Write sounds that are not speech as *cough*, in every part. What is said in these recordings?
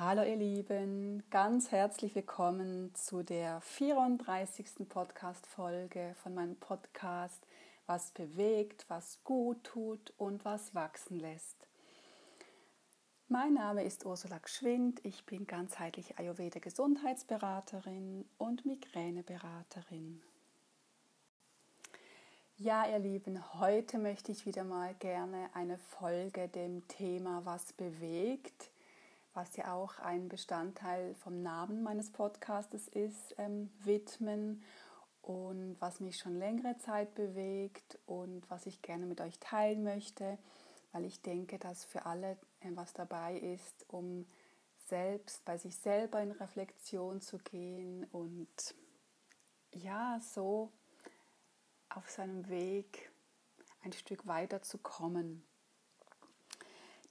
Hallo ihr Lieben, ganz herzlich willkommen zu der 34. Podcast-Folge von meinem Podcast Was bewegt, was gut tut und was wachsen lässt. Mein Name ist Ursula Gschwind, ich bin ganzheitliche Ayurveda Gesundheitsberaterin und Migräneberaterin. Ja, ihr Lieben, heute möchte ich wieder mal gerne eine Folge dem Thema Was bewegt was ja auch ein Bestandteil vom Namen meines Podcastes ist, ähm, widmen und was mich schon längere Zeit bewegt und was ich gerne mit euch teilen möchte, weil ich denke, dass für alle äh, was dabei ist, um selbst bei sich selber in Reflexion zu gehen und ja, so auf seinem Weg ein Stück weiter zu kommen.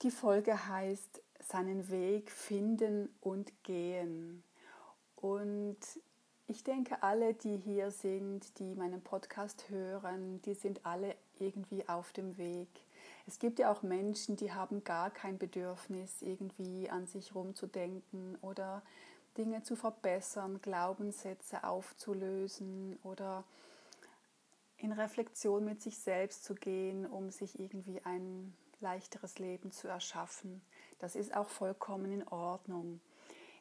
Die Folge heißt seinen Weg finden und gehen. Und ich denke, alle, die hier sind, die meinen Podcast hören, die sind alle irgendwie auf dem Weg. Es gibt ja auch Menschen, die haben gar kein Bedürfnis, irgendwie an sich rumzudenken oder Dinge zu verbessern, Glaubenssätze aufzulösen oder in Reflexion mit sich selbst zu gehen, um sich irgendwie ein leichteres Leben zu erschaffen. Das ist auch vollkommen in Ordnung.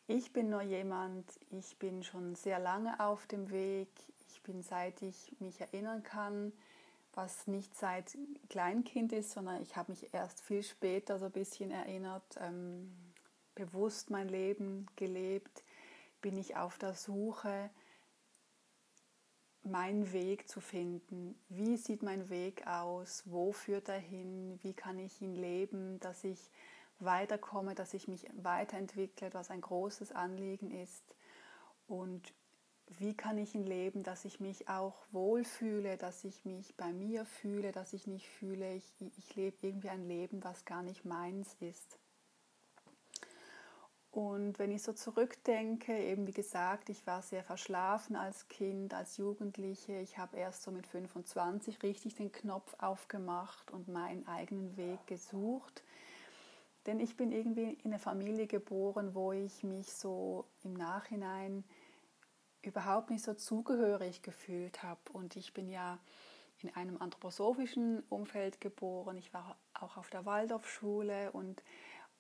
Ich bin nur jemand, ich bin schon sehr lange auf dem Weg. Ich bin seit ich mich erinnern kann, was nicht seit Kleinkind ist, sondern ich habe mich erst viel später so ein bisschen erinnert, ähm, bewusst mein Leben gelebt, bin ich auf der Suche, meinen Weg zu finden. Wie sieht mein Weg aus? Wo führt er hin? Wie kann ich ihn leben, dass ich weiterkomme, dass ich mich weiterentwickle, was ein großes Anliegen ist. Und wie kann ich ihn leben, dass ich mich auch wohlfühle, dass ich mich bei mir fühle, dass ich nicht fühle, ich, ich lebe irgendwie ein Leben, was gar nicht meins ist. Und wenn ich so zurückdenke, eben wie gesagt, ich war sehr verschlafen als Kind, als Jugendliche. Ich habe erst so mit 25 richtig den Knopf aufgemacht und meinen eigenen Weg gesucht. Denn ich bin irgendwie in eine Familie geboren, wo ich mich so im Nachhinein überhaupt nicht so zugehörig gefühlt habe. Und ich bin ja in einem anthroposophischen Umfeld geboren. Ich war auch auf der Waldorfschule und,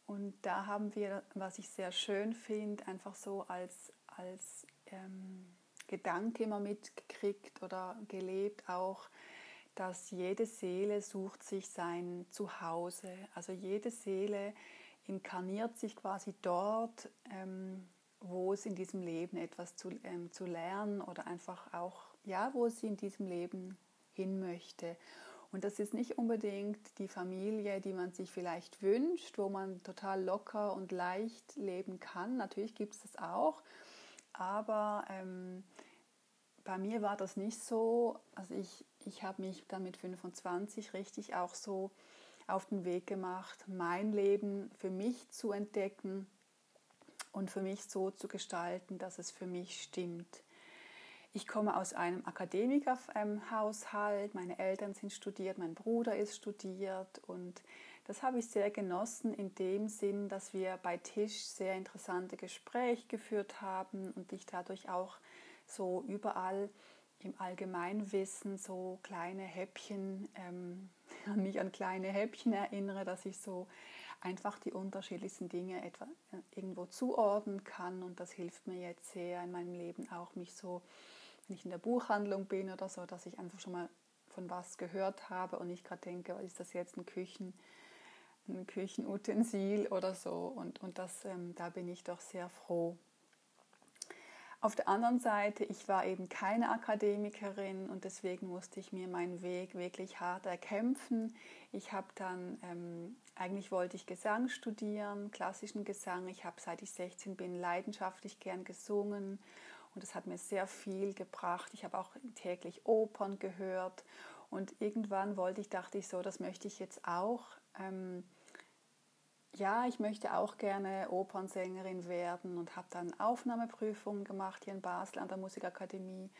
und da haben wir, was ich sehr schön finde, einfach so als, als ähm, Gedanke immer mitgekriegt oder gelebt, auch dass jede Seele sucht sich sein Zuhause. Also jede Seele inkarniert sich quasi dort, ähm, wo es in diesem Leben etwas zu, ähm, zu lernen oder einfach auch, ja, wo sie in diesem Leben hin möchte. Und das ist nicht unbedingt die Familie, die man sich vielleicht wünscht, wo man total locker und leicht leben kann. Natürlich gibt es das auch, aber ähm, bei mir war das nicht so. Also ich, ich habe mich dann mit 25 richtig auch so auf den Weg gemacht, mein Leben für mich zu entdecken und für mich so zu gestalten, dass es für mich stimmt. Ich komme aus einem Akademikerhaushalt, meine Eltern sind studiert, mein Bruder ist studiert und das habe ich sehr genossen in dem Sinn, dass wir bei Tisch sehr interessante Gespräche geführt haben und ich dadurch auch so überall im Allgemeinwissen so kleine Häppchen, ähm, *laughs* mich an kleine Häppchen erinnere, dass ich so einfach die unterschiedlichsten Dinge etwa äh, irgendwo zuordnen kann und das hilft mir jetzt sehr in meinem Leben auch mich so, wenn ich in der Buchhandlung bin oder so, dass ich einfach schon mal von was gehört habe und ich gerade denke, ist das jetzt ein Küchen ein Küchenutensil oder so und, und das, ähm, da bin ich doch sehr froh. Auf der anderen Seite, ich war eben keine Akademikerin und deswegen musste ich mir meinen Weg wirklich hart erkämpfen. Ich habe dann, ähm, eigentlich wollte ich Gesang studieren, klassischen Gesang. Ich habe seit ich 16 bin leidenschaftlich gern gesungen und das hat mir sehr viel gebracht. Ich habe auch täglich Opern gehört und irgendwann wollte ich, dachte ich so, das möchte ich jetzt auch. Ähm, ja, ich möchte auch gerne Opernsängerin werden und habe dann Aufnahmeprüfungen gemacht hier in Basel an der Musikakademie.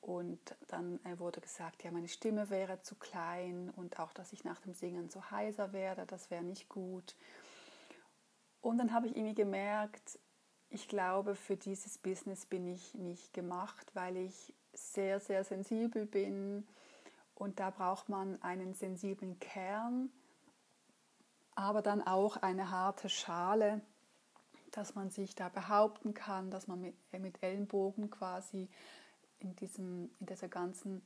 Und dann äh, wurde gesagt, ja, meine Stimme wäre zu klein und auch, dass ich nach dem Singen so heiser werde, das wäre nicht gut. Und dann habe ich irgendwie gemerkt, ich glaube, für dieses Business bin ich nicht gemacht, weil ich sehr, sehr sensibel bin. Und da braucht man einen sensiblen Kern, aber dann auch eine harte Schale, dass man sich da behaupten kann, dass man mit, mit Ellenbogen quasi in, diesem, in dieser ganzen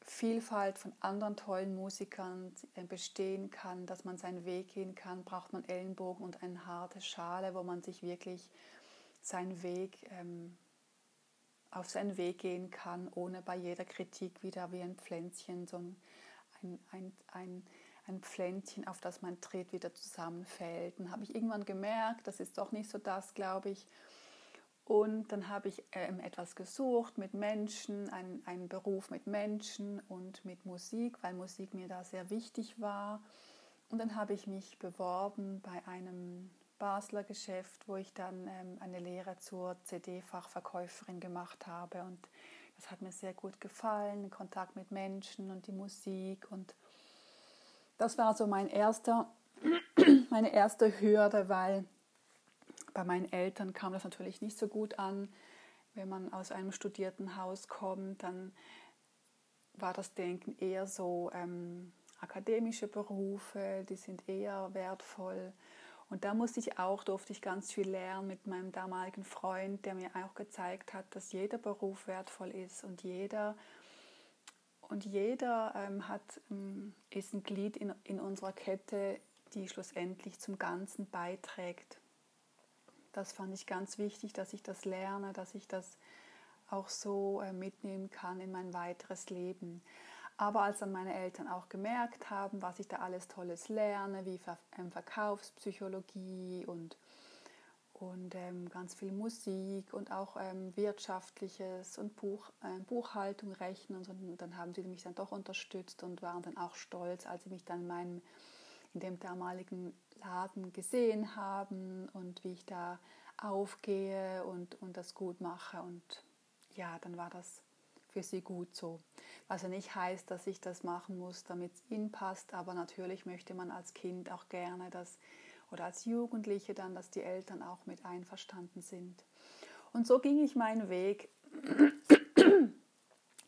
Vielfalt von anderen tollen Musikern äh, bestehen kann, dass man seinen Weg gehen kann, braucht man Ellenbogen und eine harte Schale, wo man sich wirklich seinen Weg ähm, auf seinen Weg gehen kann, ohne bei jeder Kritik wieder wie ein Pflänzchen, so ein, ein, ein, ein Pflänzchen, auf das man tritt, wieder zusammenfällt. Dann habe ich irgendwann gemerkt, das ist doch nicht so das, glaube ich. Und dann habe ich ähm, etwas gesucht mit Menschen, einen, einen Beruf mit Menschen und mit Musik, weil Musik mir da sehr wichtig war. Und dann habe ich mich beworben bei einem Basler Geschäft, wo ich dann ähm, eine Lehre zur CD-Fachverkäuferin gemacht habe. Und das hat mir sehr gut gefallen, Kontakt mit Menschen und die Musik. Und das war so mein erster, *clears throat* meine erste Hürde, weil bei meinen Eltern kam das natürlich nicht so gut an. Wenn man aus einem studierten Haus kommt, dann war das Denken eher so ähm, akademische Berufe, die sind eher wertvoll. Und da musste ich auch, durfte ich ganz viel lernen mit meinem damaligen Freund, der mir auch gezeigt hat, dass jeder Beruf wertvoll ist und jeder und jeder ähm, hat, ähm, ist ein Glied in, in unserer Kette, die schlussendlich zum Ganzen beiträgt. Das fand ich ganz wichtig, dass ich das lerne, dass ich das auch so äh, mitnehmen kann in mein weiteres Leben. Aber als dann meine Eltern auch gemerkt haben, was ich da alles Tolles lerne, wie ähm, Verkaufspsychologie und, und ähm, ganz viel Musik und auch ähm, Wirtschaftliches und Buch, äh, Buchhaltung, Rechnen, und, so, und dann haben sie mich dann doch unterstützt und waren dann auch stolz, als sie mich dann in meinem in dem damaligen Laden gesehen haben und wie ich da aufgehe und, und das gut mache. Und ja, dann war das für sie gut so. Was ja nicht heißt, dass ich das machen muss, damit es ihnen passt, aber natürlich möchte man als Kind auch gerne, dass oder als Jugendliche dann, dass die Eltern auch mit einverstanden sind. Und so ging ich meinen Weg. *clears throat*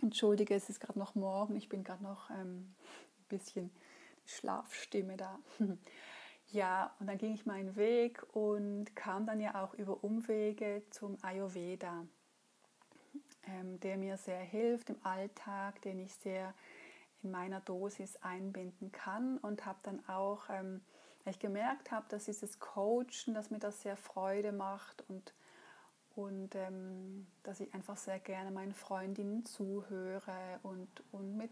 Entschuldige, es ist gerade noch morgen, ich bin gerade noch ähm, ein bisschen Schlafstimme da. *laughs* Ja, und dann ging ich meinen Weg und kam dann ja auch über Umwege zum Ayurveda, ähm, der mir sehr hilft im Alltag, den ich sehr in meiner Dosis einbinden kann und habe dann auch, ähm, weil ich gemerkt habe, dass dieses Coachen, dass mir das sehr Freude macht und, und ähm, dass ich einfach sehr gerne meinen Freundinnen zuhöre und, und mit,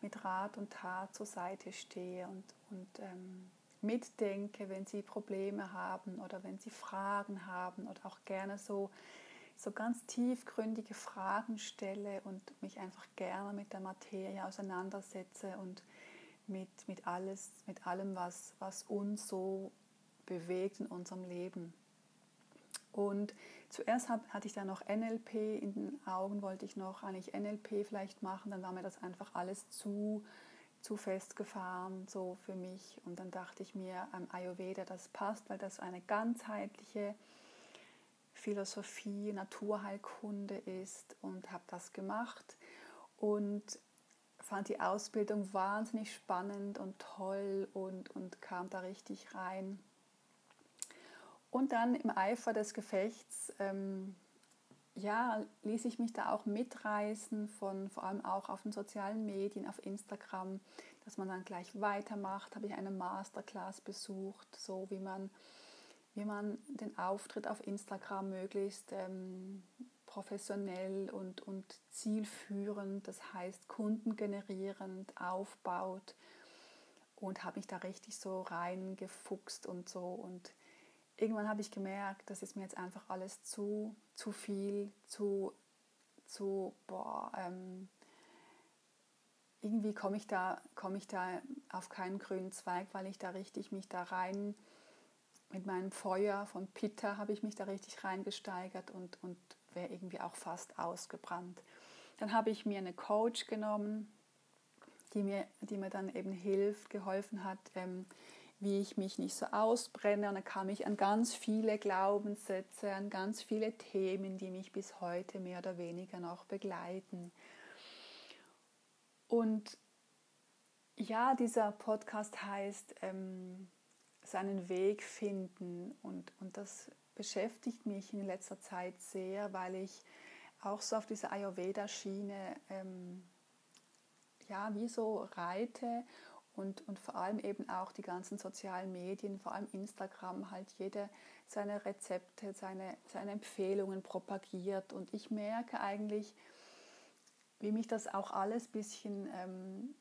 mit Rat und Tat zur Seite stehe und, und ähm, mitdenke, wenn sie Probleme haben oder wenn sie Fragen haben oder auch gerne so, so ganz tiefgründige Fragen stelle und mich einfach gerne mit der Materie auseinandersetze und mit, mit, alles, mit allem, was, was uns so bewegt in unserem Leben. Und zuerst hab, hatte ich dann noch NLP in den Augen, wollte ich noch eigentlich NLP vielleicht machen, dann war mir das einfach alles zu zu festgefahren, so für mich. Und dann dachte ich mir, am Ayurveda, das passt, weil das eine ganzheitliche Philosophie, Naturheilkunde ist und habe das gemacht und fand die Ausbildung wahnsinnig spannend und toll und, und kam da richtig rein. Und dann im Eifer des Gefechts ähm, ja, ließ ich mich da auch mitreißen von vor allem auch auf den sozialen Medien, auf Instagram, dass man dann gleich weitermacht. Habe ich eine Masterclass besucht, so wie man, wie man den Auftritt auf Instagram möglichst ähm, professionell und, und zielführend, das heißt kundengenerierend aufbaut und habe mich da richtig so reingefuchst und so. Und irgendwann habe ich gemerkt, das ist mir jetzt einfach alles zu, zu viel, zu, zu boah, ähm, irgendwie komme ich, da, komm ich da auf keinen grünen Zweig, weil ich da richtig mich da rein, mit meinem Feuer von Pitta habe ich mich da richtig reingesteigert und, und wäre irgendwie auch fast ausgebrannt. Dann habe ich mir eine Coach genommen, die mir, die mir dann eben hilft, geholfen hat, ähm, wie ich mich nicht so ausbrenne. Und dann kam ich an ganz viele Glaubenssätze, an ganz viele Themen, die mich bis heute mehr oder weniger noch begleiten. Und ja, dieser Podcast heißt ähm, seinen Weg finden und, und das beschäftigt mich in letzter Zeit sehr, weil ich auch so auf dieser Ayurveda-Schiene ähm, ja, wie so reite und, und vor allem eben auch die ganzen sozialen Medien, vor allem Instagram, halt jede seine Rezepte, seine, seine Empfehlungen propagiert. Und ich merke eigentlich, wie mich das auch alles ein bisschen ähm,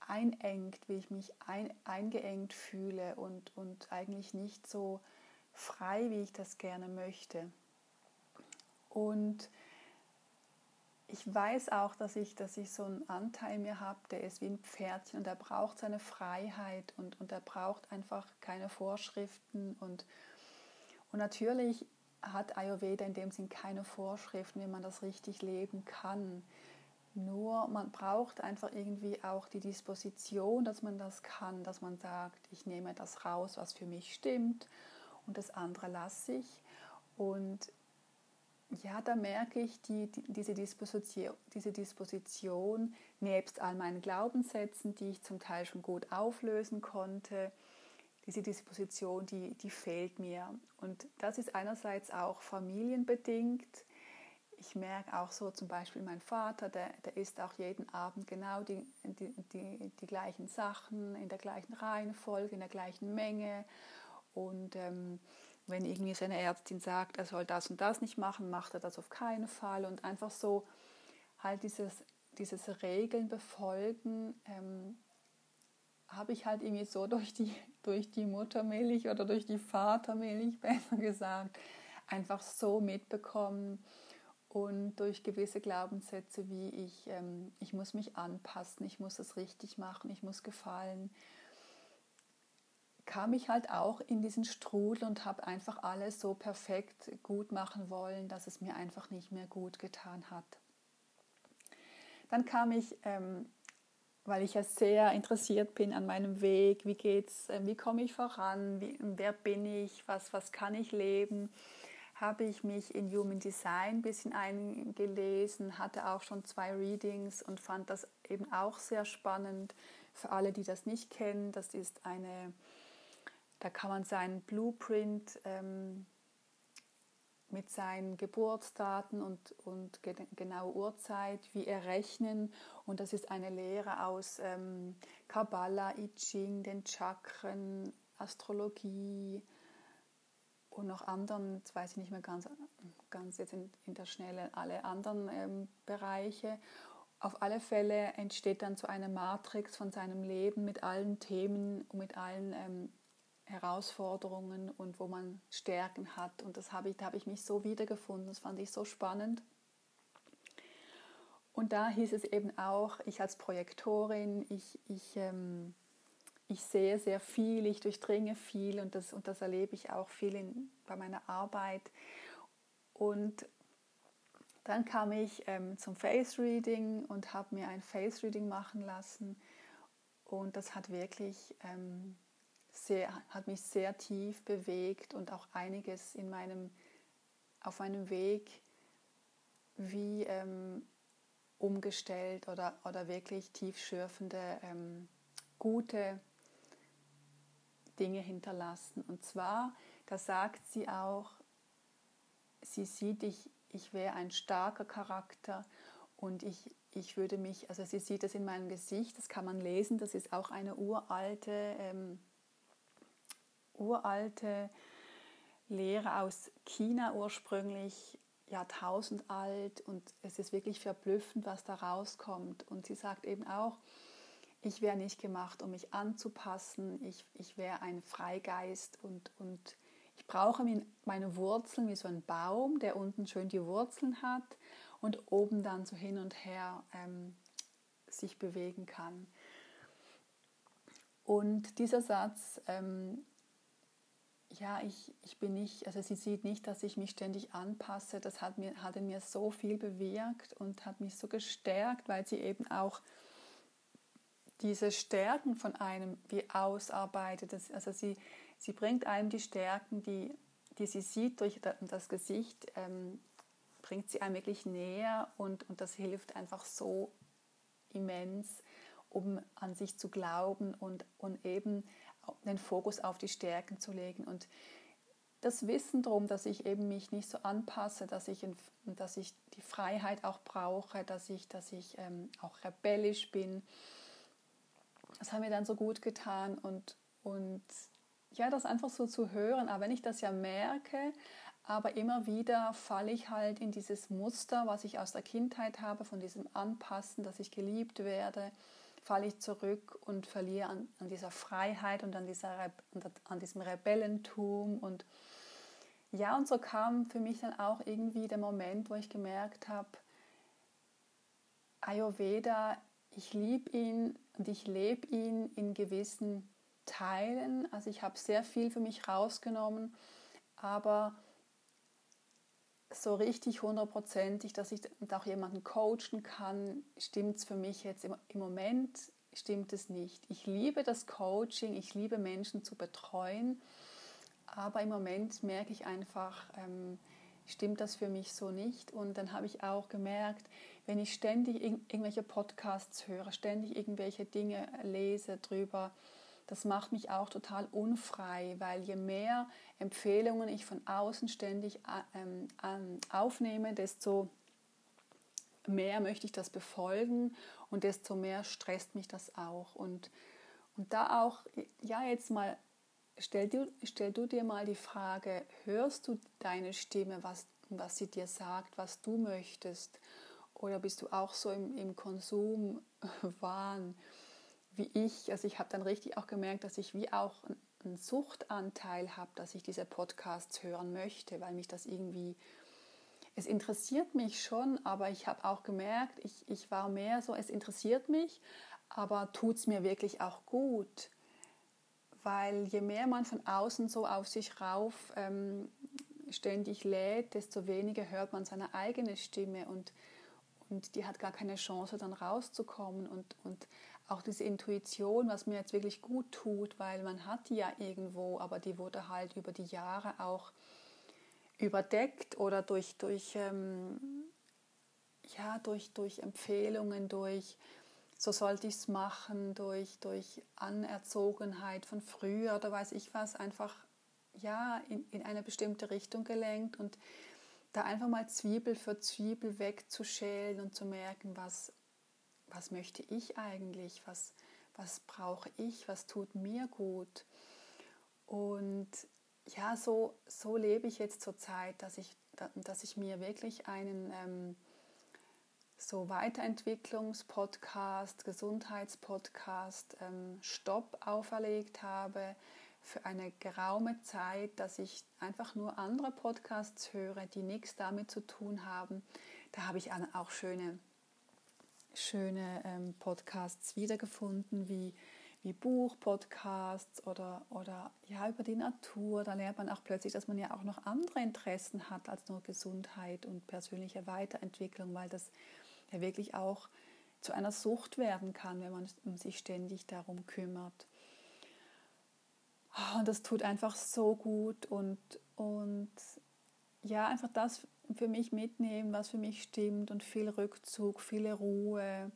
einengt, wie ich mich ein, eingeengt fühle und, und eigentlich nicht so frei, wie ich das gerne möchte. Und ich weiß auch, dass ich, dass ich so einen Anteil mir habe, der ist wie ein Pferdchen und er braucht seine Freiheit und, und er braucht einfach keine Vorschriften. Und, und natürlich hat Ayurveda in dem Sinn keine Vorschriften, wie man das richtig leben kann. Nur man braucht einfach irgendwie auch die Disposition, dass man das kann, dass man sagt, ich nehme das raus, was für mich stimmt und das andere lasse ich. Und ja, da merke ich die, die, diese, Disposition, diese Disposition nebst all meinen Glaubenssätzen, die ich zum Teil schon gut auflösen konnte, diese Disposition, die, die fehlt mir. Und das ist einerseits auch familienbedingt. Ich merke auch so zum Beispiel mein Vater, der, der isst auch jeden Abend genau die, die, die, die gleichen Sachen in der gleichen Reihenfolge, in der gleichen Menge. Und ähm, wenn irgendwie seine Ärztin sagt, er soll das und das nicht machen, macht er das auf keinen Fall. Und einfach so halt dieses, dieses Regeln befolgen, ähm, habe ich halt irgendwie so *laughs* durch die, durch die Muttermilch oder durch die Vatermilch, besser gesagt, einfach so mitbekommen. Und durch gewisse Glaubenssätze wie ich, ähm, ich muss mich anpassen, ich muss es richtig machen, ich muss gefallen kam ich halt auch in diesen Strudel und habe einfach alles so perfekt gut machen wollen, dass es mir einfach nicht mehr gut getan hat. Dann kam ich, ähm, weil ich ja sehr interessiert bin an meinem Weg, wie geht's, äh, wie komme ich voran, wie, wer bin ich, was, was kann ich leben, habe ich mich in Human Design ein bisschen eingelesen, hatte auch schon zwei Readings und fand das eben auch sehr spannend. Für alle, die das nicht kennen, das ist eine da kann man seinen Blueprint ähm, mit seinen Geburtsdaten und, und genaue Uhrzeit wie errechnen. Und das ist eine Lehre aus ähm, Kabbalah, I Ching, den Chakren, Astrologie und noch anderen, das weiß ich nicht mehr ganz, ganz jetzt in, in der Schnelle, alle anderen ähm, Bereiche. Auf alle Fälle entsteht dann so eine Matrix von seinem Leben mit allen Themen und mit allen ähm, Herausforderungen und wo man Stärken hat. Und das habe ich, da habe ich mich so wiedergefunden. Das fand ich so spannend. Und da hieß es eben auch, ich als Projektorin, ich, ich, ähm, ich sehe sehr viel, ich durchdringe viel und das, und das erlebe ich auch viel in, bei meiner Arbeit. Und dann kam ich ähm, zum Face Reading und habe mir ein Face Reading machen lassen. Und das hat wirklich ähm, sehr, hat mich sehr tief bewegt und auch einiges in meinem, auf meinem Weg wie ähm, umgestellt oder, oder wirklich tiefschürfende, ähm, gute Dinge hinterlassen. Und zwar, da sagt sie auch, sie sieht, ich, ich wäre ein starker Charakter und ich, ich würde mich, also sie sieht das in meinem Gesicht, das kann man lesen, das ist auch eine uralte ähm, uralte Lehre aus China ursprünglich, Jahrtausend alt und es ist wirklich verblüffend, was da rauskommt. Und sie sagt eben auch, ich wäre nicht gemacht, um mich anzupassen, ich, ich wäre ein Freigeist und, und ich brauche meine Wurzeln wie so ein Baum, der unten schön die Wurzeln hat und oben dann so hin und her ähm, sich bewegen kann. Und dieser Satz ähm, ja, ich, ich bin nicht, also sie sieht nicht, dass ich mich ständig anpasse. Das hat, mir, hat in mir so viel bewirkt und hat mich so gestärkt, weil sie eben auch diese Stärken von einem wie ausarbeitet. Also sie, sie bringt einem die Stärken, die, die sie sieht durch das Gesicht, ähm, bringt sie einem wirklich näher und, und das hilft einfach so immens, um an sich zu glauben und, und eben den Fokus auf die Stärken zu legen. Und das Wissen darum, dass ich eben mich nicht so anpasse, dass ich, dass ich die Freiheit auch brauche, dass ich, dass ich ähm, auch rebellisch bin, das hat mir dann so gut getan und, und ja, das einfach so zu hören. Aber wenn ich das ja merke, aber immer wieder falle ich halt in dieses Muster, was ich aus der Kindheit habe, von diesem Anpassen, dass ich geliebt werde, falle ich zurück und verliere an, an dieser Freiheit und an, dieser, an diesem Rebellentum. Und ja, und so kam für mich dann auch irgendwie der Moment, wo ich gemerkt habe, Ayurveda, ich liebe ihn und ich lebe ihn in gewissen Teilen. Also ich habe sehr viel für mich rausgenommen, aber so richtig hundertprozentig, dass ich auch jemanden coachen kann, stimmt es für mich jetzt im, im Moment, stimmt es nicht. Ich liebe das Coaching, ich liebe Menschen zu betreuen, aber im Moment merke ich einfach, ähm, stimmt das für mich so nicht. Und dann habe ich auch gemerkt, wenn ich ständig irgendwelche Podcasts höre, ständig irgendwelche Dinge lese drüber, das macht mich auch total unfrei, weil je mehr Empfehlungen ich von außen ständig ähm, aufnehme, desto mehr möchte ich das befolgen und desto mehr stresst mich das auch. Und, und da auch, ja, jetzt mal, stell du, stell du dir mal die Frage, hörst du deine Stimme, was, was sie dir sagt, was du möchtest? Oder bist du auch so im, im Konsumwahn? Wie ich, also ich habe dann richtig auch gemerkt, dass ich wie auch einen Suchtanteil habe, dass ich diese Podcasts hören möchte, weil mich das irgendwie, es interessiert mich schon, aber ich habe auch gemerkt, ich, ich war mehr so, es interessiert mich, aber tut es mir wirklich auch gut? Weil je mehr man von außen so auf sich rauf ähm, ständig lädt, desto weniger hört man seine eigene Stimme und, und die hat gar keine Chance dann rauszukommen und, und auch diese Intuition, was mir jetzt wirklich gut tut, weil man hat die ja irgendwo, aber die wurde halt über die Jahre auch überdeckt oder durch, durch, ähm, ja, durch, durch Empfehlungen, durch so sollte ich es machen, durch, durch Anerzogenheit von früher oder weiß ich was, einfach ja, in, in eine bestimmte Richtung gelenkt und da einfach mal Zwiebel für Zwiebel wegzuschälen und zu merken, was, was möchte ich eigentlich, was, was brauche ich, was tut mir gut. Und ja, so, so lebe ich jetzt zur Zeit, dass ich, dass ich mir wirklich einen ähm, so Weiterentwicklungspodcast, Gesundheitspodcast ähm, Stopp auferlegt habe für eine geraume Zeit, dass ich einfach nur andere Podcasts höre, die nichts damit zu tun haben. Da habe ich auch schöne schöne ähm, Podcasts wiedergefunden, wie, wie Buchpodcasts oder, oder ja, über die Natur. Da lernt man auch plötzlich, dass man ja auch noch andere Interessen hat als nur Gesundheit und persönliche Weiterentwicklung, weil das ja wirklich auch zu einer Sucht werden kann, wenn man sich ständig darum kümmert. Ah, und das tut einfach so gut und, und ja, einfach das für mich mitnehmen, was für mich stimmt und viel Rückzug, viele Ruhe.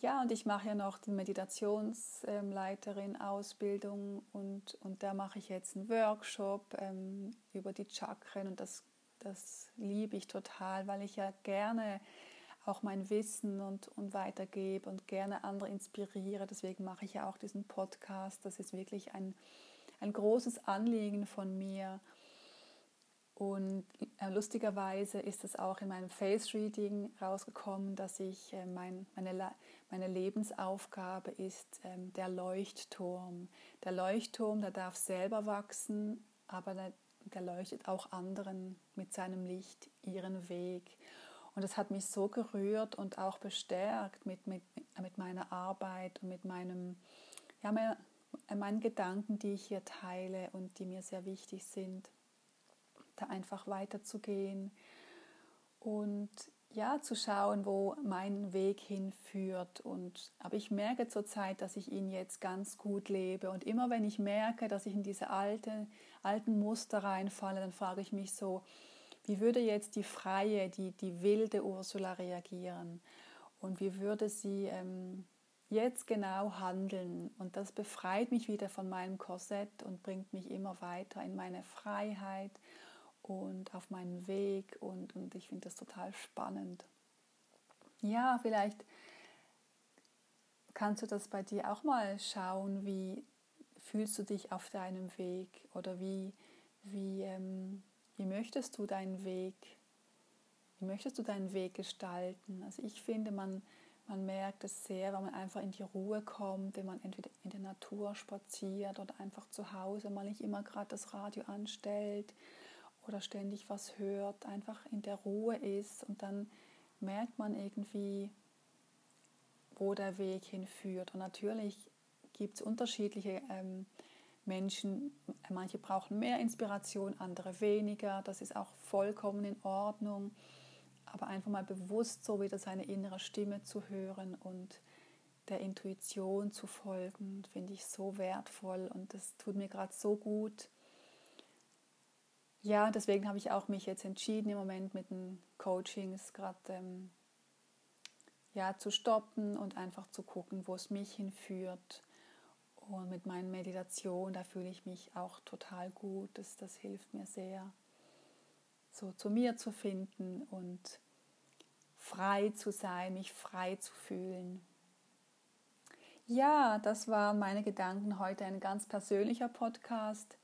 Ja, und ich mache ja noch die Meditationsleiterin Ausbildung und, und da mache ich jetzt einen Workshop ähm, über die Chakren und das, das liebe ich total, weil ich ja gerne auch mein Wissen und, und weitergebe und gerne andere inspiriere. Deswegen mache ich ja auch diesen Podcast. Das ist wirklich ein, ein großes Anliegen von mir und äh, lustigerweise ist es auch in meinem Face Reading rausgekommen, dass ich äh, mein, meine, meine Lebensaufgabe ist ähm, der Leuchtturm. Der Leuchtturm, der darf selber wachsen, aber der, der leuchtet auch anderen mit seinem Licht ihren Weg. Und das hat mich so gerührt und auch bestärkt mit, mit, mit meiner Arbeit und mit meinem, ja, meinen Gedanken, die ich hier teile und die mir sehr wichtig sind da einfach weiterzugehen. Und ja, zu schauen, wo mein Weg hinführt. Und, aber ich merke zurzeit, dass ich ihn jetzt ganz gut lebe. Und immer wenn ich merke, dass ich in diese alte, alten Muster reinfalle, dann frage ich mich so, wie würde jetzt die freie, die, die wilde Ursula reagieren? Und wie würde sie ähm, jetzt genau handeln? Und das befreit mich wieder von meinem Korsett und bringt mich immer weiter in meine Freiheit und auf meinen Weg und, und ich finde das total spannend. Ja, vielleicht kannst du das bei dir auch mal schauen, wie fühlst du dich auf deinem Weg oder wie, wie, ähm, wie möchtest du deinen Weg, wie möchtest du deinen Weg gestalten? Also ich finde, man, man merkt es sehr, wenn man einfach in die Ruhe kommt, wenn man entweder in der Natur spaziert oder einfach zu Hause mal nicht immer gerade das Radio anstellt oder ständig was hört, einfach in der Ruhe ist und dann merkt man irgendwie, wo der Weg hinführt. Und natürlich gibt es unterschiedliche ähm, Menschen, manche brauchen mehr Inspiration, andere weniger, das ist auch vollkommen in Ordnung. Aber einfach mal bewusst so wieder seine innere Stimme zu hören und der Intuition zu folgen, finde ich so wertvoll und das tut mir gerade so gut ja, deswegen habe ich auch mich jetzt entschieden, im Moment mit den Coachings gerade ähm, ja, zu stoppen und einfach zu gucken, wo es mich hinführt. Und mit meinen Meditationen, da fühle ich mich auch total gut. Das, das hilft mir sehr, so zu mir zu finden und frei zu sein, mich frei zu fühlen. Ja, das waren meine Gedanken heute, ein ganz persönlicher Podcast.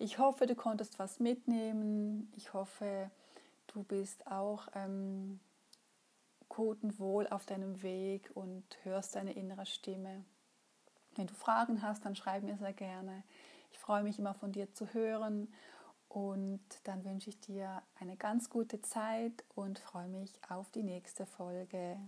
Ich hoffe, du konntest was mitnehmen. Ich hoffe, du bist auch ähm, gut und wohl auf deinem Weg und hörst deine innere Stimme. Wenn du Fragen hast, dann schreib mir sehr gerne. Ich freue mich immer von dir zu hören und dann wünsche ich dir eine ganz gute Zeit und freue mich auf die nächste Folge.